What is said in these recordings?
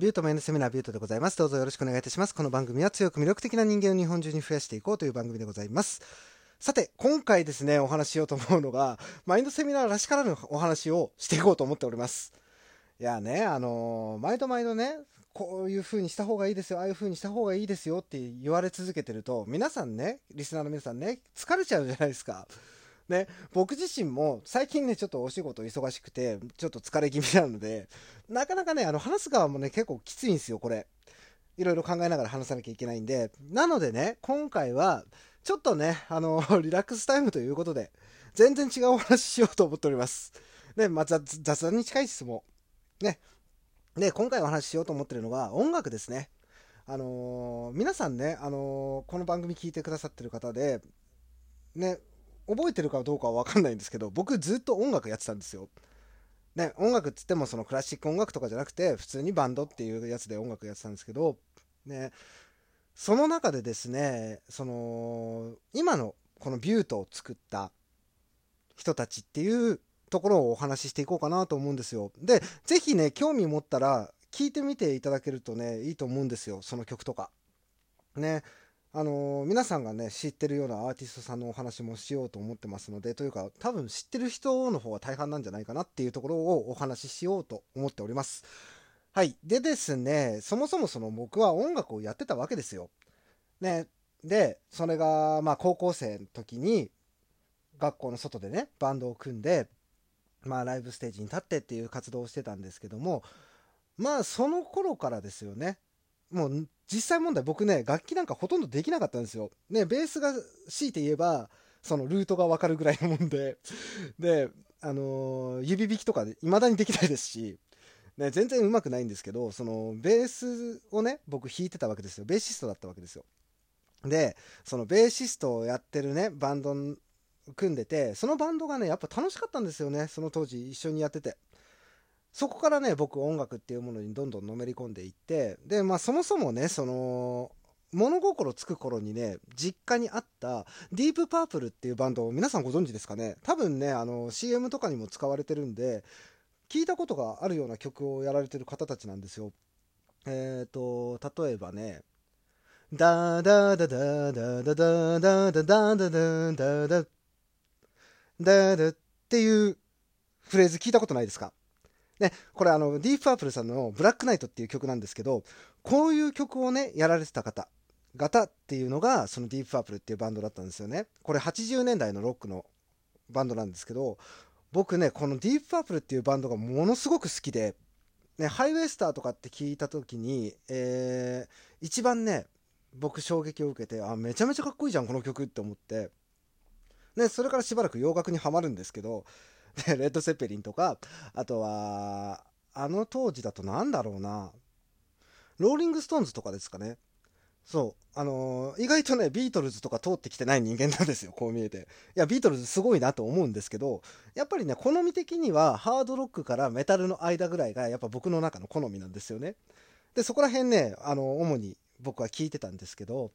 ビュートメンのセミナービュートでございます。どうぞよろしくお願いいたします。この番組は強く魅力的な人間を日本中に増やしていこうという番組でございます。さて、今回ですね、お話ししようと思うのが、マインドセミナーらしからぬお話をしていこうと思っております。いやね、あのー毎度毎度ね、こういう風にした方がいいですよ、ああいう風にした方がいいですよって言われ続けてると、皆さんね、リスナーの皆さんね、疲れちゃうじゃないですか。ね、僕自身も最近ね、ちょっとお仕事忙しくて、ちょっと疲れ気味なので、なかなかね、あの、話す側もね、結構きついんですよ、これ。いろいろ考えながら話さなきゃいけないんで。なのでね、今回は、ちょっとね、あの、リラックスタイムということで、全然違うお話ししようと思っております。ね、まあ、雑談に近い質問。ね。で、今回お話ししようと思ってるのが、音楽ですね。あのー皆さんね、あのーこの番組聞いてくださってる方で、ね、覚えてるかどうかはわかんないんですけど、僕ずっと音楽やってたんですよ。ね、音楽っつってもそのクラシック音楽とかじゃなくて、普通にバンドっていうやつで音楽やってたんですけど、ね、その中でですね、その、今のこのビュートを作った人たちっていうところをお話ししていこうかなと思うんですよ。で、ぜひね、興味持ったら聞いてみていただけるとね、いいと思うんですよ、その曲とか。ね、あのー皆さんがね、知ってるようなアーティストさんのお話もしようと思ってますので、というか、多分知ってる人の方が大半なんじゃないかなっていうところをお話ししようと思っております。はい。でですね、そもそもその僕は音楽をやってたわけですよ。ね。で、それが、まあ高校生の時に、学校の外でね、バンドを組んで、まあライブステージに立ってっていう活動をしてたんですけども、まあその頃からですよね。もう実際問題僕ね、楽器なんかほとんどできなかったんですよ。ね、ベースが強いて言えば、そのルートがわかるぐらいのもんで、で、あのー指弾きとかで未だにできないですし、ね、全然上手くないんですけど、そのベースをね、僕弾いてたわけですよ。ベーシストだったわけですよ。で、そのベーシストをやってるね、バンド組んでて、そのバンドがね、やっぱ楽しかったんですよね。その当時一緒にやってて。そこからね、僕音楽っていうものにどんどんのめり込んでいって、で、まあそもそもね、その、物心つく頃にね、実家にあったディープパープルっていうバンドを皆さんご存知ですかね？多分ね、あの CM とかにも使われてるんで、聞いたことがあるような曲をやられてる方たちなんですよ。えっ、と、例えばね、ダダダダダダダダダダダダダダダダっていうフレーズ聞いたことないですかね、これあの、ディープパープルさんのブラックナイトっていう曲なんですけど、こういう曲をね、やられてた方、方っていうのが、そのディープパープルっていうバンドだったんですよね。これ80年代のロックのバンドなんですけど、僕ね、このディープパープルっていうバンドがものすごく好きで、ね、ハイウェイスターとかって聞いた時に、えー、一番ね、僕衝撃を受けて、あ、めちゃめちゃかっこいいじゃん、この曲って思って、ね、それからしばらく洋楽にはまるんですけど、レッド・セペリンとか、あとは、あの当時だとなんだろうな、ローリング・ストーンズとかですかね。そう。あのー意外とね、ビートルズとか通ってきてない人間なんですよ、こう見えて。いや、ビートルズすごいなと思うんですけど、やっぱりね、好み的には、ハードロックからメタルの間ぐらいが、やっぱ僕の中の好みなんですよね。で、そこら辺ね、あの、主に僕は聞いてたんですけど、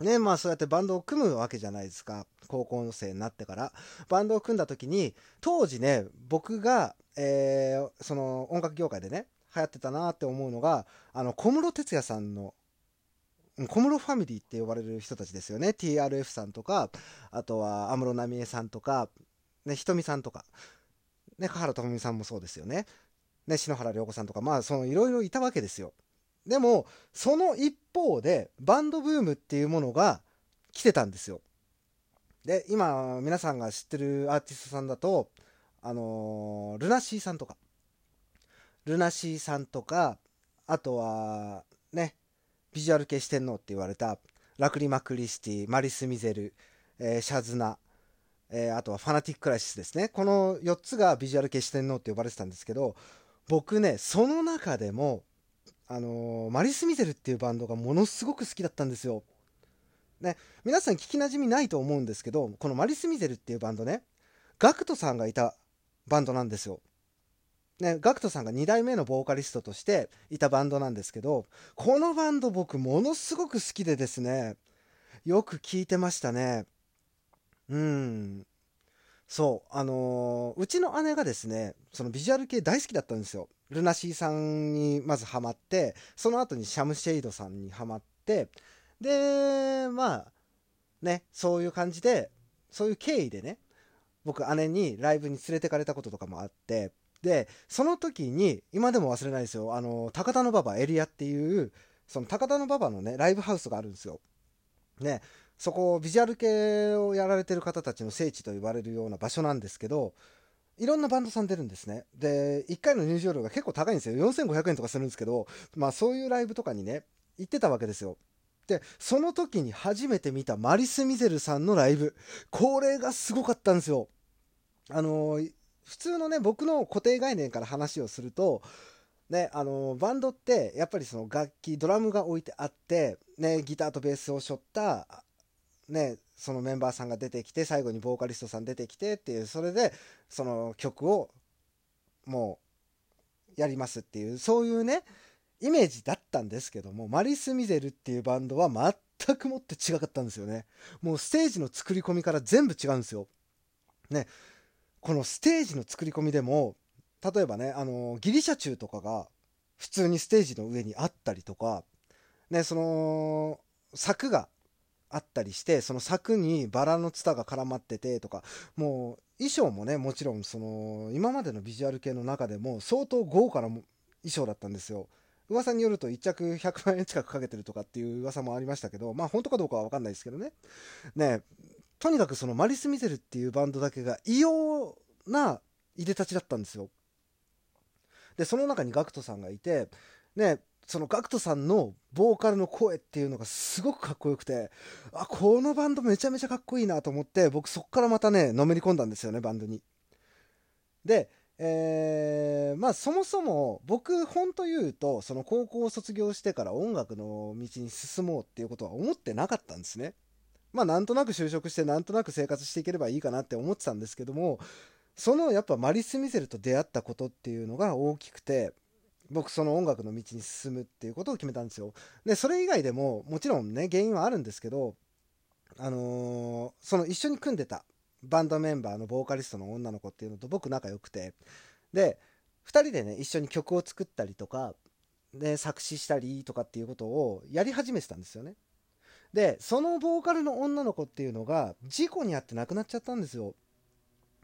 ね、まあそうやってバンドを組むわけじゃないですか。高校生になってから。バンドを組んだ時に、当時ね、僕が、えーその音楽業界でね、流行ってたなって思うのが、あの、小室哲哉さんの、小室ファミリーって呼ばれる人たちですよね。TRF さんとか、あとは安室奈美恵さんとか、ね、ひとみさんとか、ね、香原朋美さんもそうですよね。ね、篠原涼子さんとか、まあ、そのいろいろいたわけですよ。でも、その一方で、バンドブームっていうものが来てたんですよ。で、今、皆さんが知ってるアーティストさんだと、あのールナシーさんとか、ルナシーさんとか、あとは、ね、ビジュアル系四天王って言われた、ラクリマ・クリスティ、マリス・ミゼル、えーシャズナ、えーあとはファナティック・クライシスですね。この4つがビジュアル系四天王って呼ばれてたんですけど、僕ね、その中でも、あのーマリス・ミゼルっていうバンドがものすごく好きだったんですよ。ね、皆さん聞きなじみないと思うんですけど、このマリス・ミゼルっていうバンドね、ガクトさんがいたバンドなんですよ。ね、ガクトさんが2代目のボーカリストとしていたバンドなんですけど、このバンド僕ものすごく好きでですね、よく聞いてましたね。うん。そう、あのーうちの姉がですね、そのビジュアル系大好きだったんですよ。ルナシーさんにまずハマってその後にシャムシェイドさんにハマってでまあねそういう感じでそういう経緯でね僕姉にライブに連れてかれたこととかもあってでその時に今でも忘れないですよあの高田馬場エリアっていうその高田馬場のねライブハウスがあるんですよ。ねそこビジュアル系をやられてる方たちの聖地と言われるような場所なんですけどいろんなバンドさん出るんですね。で、1回の入場料が結構高いんですよ。4500円とかするんですけど、まあそういうライブとかにね、行ってたわけですよ。で、その時に初めて見たマリス・ミゼルさんのライブ。これがすごかったんですよ。あのー、普通のね、僕の固定概念から話をすると、ね、あのー、バンドってやっぱりその楽器、ドラムが置いてあって、ね、ギターとベースを背負った、ね、そのメンバーさんが出てきて最後にボーカリストさん出てきてっていうそれでその曲をもうやりますっていうそういうねイメージだったんですけどもマリス・ミゼルっていうバンドは全くもって違かったんですよね。もうステージの作り込みから全部違うんですよ。ね。このステージの作り込みでも例えばねあのギリシャ中とかが普通にステージの上にあったりとかねその柵があったりしてその柵にバラのツタが絡まっててとかもう衣装もねもちろんその今までのビジュアル系の中でも相当豪華な衣装だったんですよ。噂によると1着100万円近くかけてるとかっていう噂もありましたけどまあ本当かどうかは分かんないですけどね。ねとにかくそのマリス・ミゼルっていうバンドだけが異様ないでたちだったんですよ。でその中に GACKT さんがいてねその GACKT さんのボーカルの声っていうのがすごくかっこよくて、あ、このバンドめちゃめちゃかっこいいなと思って、僕そっからまたね、のめり込んだんですよね、バンドに。で、えー、まあそもそも僕本当言うとその高校を卒業してから音楽の道に進もうっていうことは思ってなかったんですね。まあなんとなく就職してなんとなく生活していければいいかなって思ってたんですけどもそのやっぱマリス・ミゼルと出会ったことっていうのが大きくて僕その音楽の道に進むっていうことを決めたんですよ。で、それ以外でももちろんね、原因はあるんですけど、あのー、その一緒に組んでたバンドメンバーのボーカリストの女の子っていうのと僕仲良くて、で、2人でね、一緒に曲を作ったりとか、で、作詞したりとかっていうことをやり始めてたんですよね。で、そのボーカルの女の子っていうのが事故に遭って亡くなっちゃったんですよ。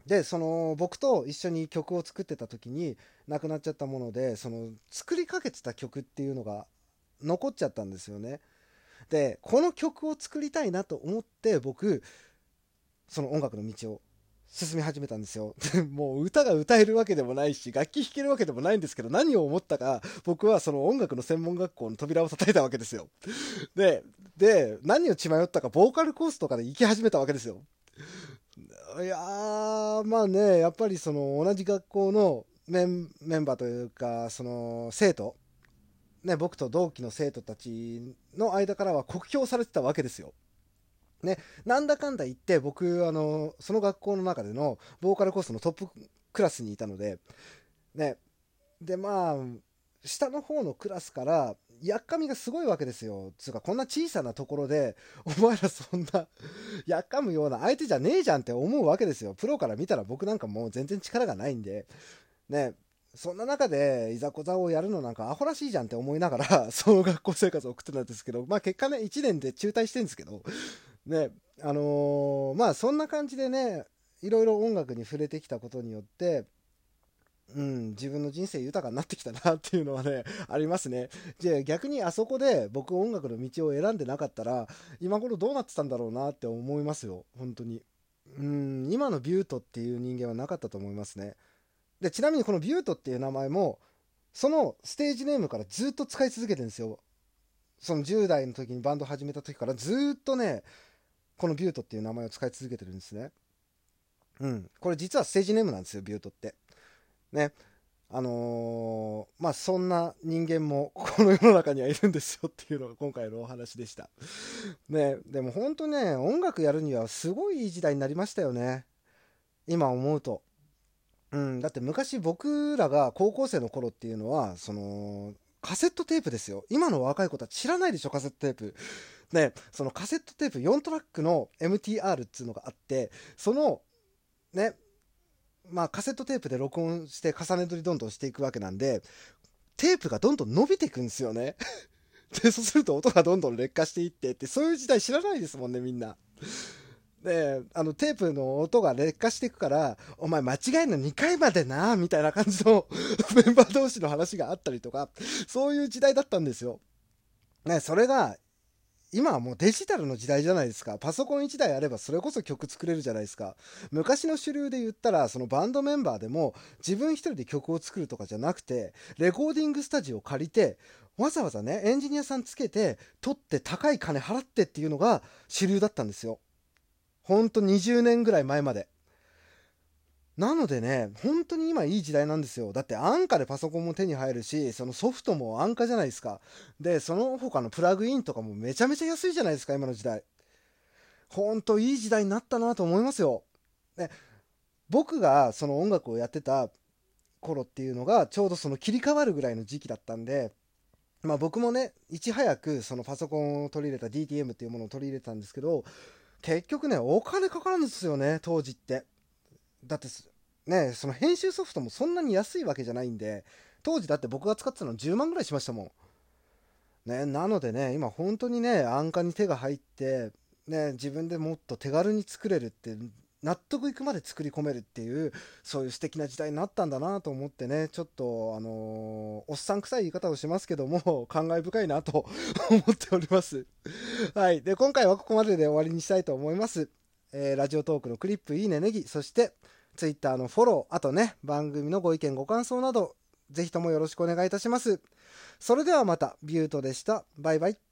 でその僕と一緒に曲を作ってた時に亡くなっちゃったものでその作りかけてた曲っていうのが残っちゃったんですよね。でこの曲を作りたいなと思って僕その音楽の道を進み始めたんですよ。もう歌が歌えるわけでもないし楽器弾けるわけでもないんですけど何を思ったか僕はその音楽の専門学校の扉を叩いたわけですよ。でで何を血迷ったかボーカルコースとかで行き始めたわけですよ。いやまあねやっぱりその同じ学校のメンメンバーというかその生徒ね僕と同期の生徒たちの間からは酷評されてたわけですよ。ね、なんだかんだ言って僕あのその学校の中でのボーカルコースのトップクラスにいたのでねでまあ下の方のクラスからやっかみがすごいわけですよ。つうか、こんな小さなところで、お前らそんな、やっかむような相手じゃねえじゃんって思うわけですよ。プロから見たら僕なんかもう全然力がないんで、ね、そんな中でいざこざをやるのなんかアホらしいじゃんって思いながら、その学校生活を送ってたんですけど、まあ結果ね、1年で中退してるんですけど、ね、あのー、まあそんな感じでね、いろいろ音楽に触れてきたことによって、うん、自分の人生豊かになってきたなっていうのはね、ありますね。じゃあ逆にあそこで僕音楽の道を選んでなかったら、今頃どうなってたんだろうなって思いますよ、本当に。うん、今のビュートっていう人間はなかったと思いますね。で、ちなみにこのビュートっていう名前も、そのステージネームからずっと使い続けてるんですよ。その10代の時にバンド始めた時からずっとね、このビュートっていう名前を使い続けてるんですね。うん。これ実はステージネームなんですよ、ビュートって。ね。あのー、まあそんな人間も この世の中にはいるんですよっていうのが今回のお話でした。ね、でも本当ね、音楽やるにはすごいいい時代になりましたよね。今思うと。うん、だって昔僕らが高校生の頃っていうのは、その、カセットテープですよ。今の若い子たち知らないでしょ、カセットテープ。ね、そのカセットテープ4トラックの MTR っていうのがあって、その、ね、まあカセットテープで録音して重ね撮りどんどんしていくわけなんで、テープがどんどん伸びていくんですよね。で、そうすると音がどんどん劣化していってって、そういう時代知らないですもんね、みんな。で、あの、テープの音が劣化していくから、お前間違いの2回までな、みたいな感じの メンバー同士の話があったりとか、そういう時代だったんですよ。ね、それが、今はもうデジタルの時代じゃないですか。パソコン1台あればそれこそ曲作れるじゃないですか。昔の主流で言ったら、そのバンドメンバーでも自分1人で曲を作るとかじゃなくて、レコーディングスタジオを借りて、わざわざね、エンジニアさんつけて、取って高い金払ってっていうのが主流だったんですよ。ほんと20年ぐらい前まで。なのでね、本当に今いい時代なんですよ。だって安価でパソコンも手に入るし、そのソフトも安価じゃないですか。で、その他のプラグインとかもめちゃめちゃ安いじゃないですか、今の時代。ほんといい時代になったなと思いますよ。ね、僕がその音楽をやってた頃っていうのがちょうどその切り替わるぐらいの時期だったんで、まあ僕もね、いち早くそのパソコンを取り入れた DTM っていうものを取り入れたんですけど、結局ね、お金かかるんですよね、当時って。だってねその編集ソフトもそんなに安いわけじゃないんで当時だって僕が使ってたの10万ぐらいしましたもん。ねなのでね今本当にね安価に手が入ってね自分でもっと手軽に作れるって納得いくまで作り込めるっていうそういう素敵な時代になったんだなと思ってねちょっとあのー、おっさん臭い言い方をしますけども 感慨深いなと 思っております。はい。で今回はここまでで終わりにしたいと思います。えー、ラジオトークのクリップいいねネギそして Twitter のフォロー、あとね、番組のご意見、ご感想など、ぜひともよろしくお願いいたします。それではまた、ビュートでした。バイバイ。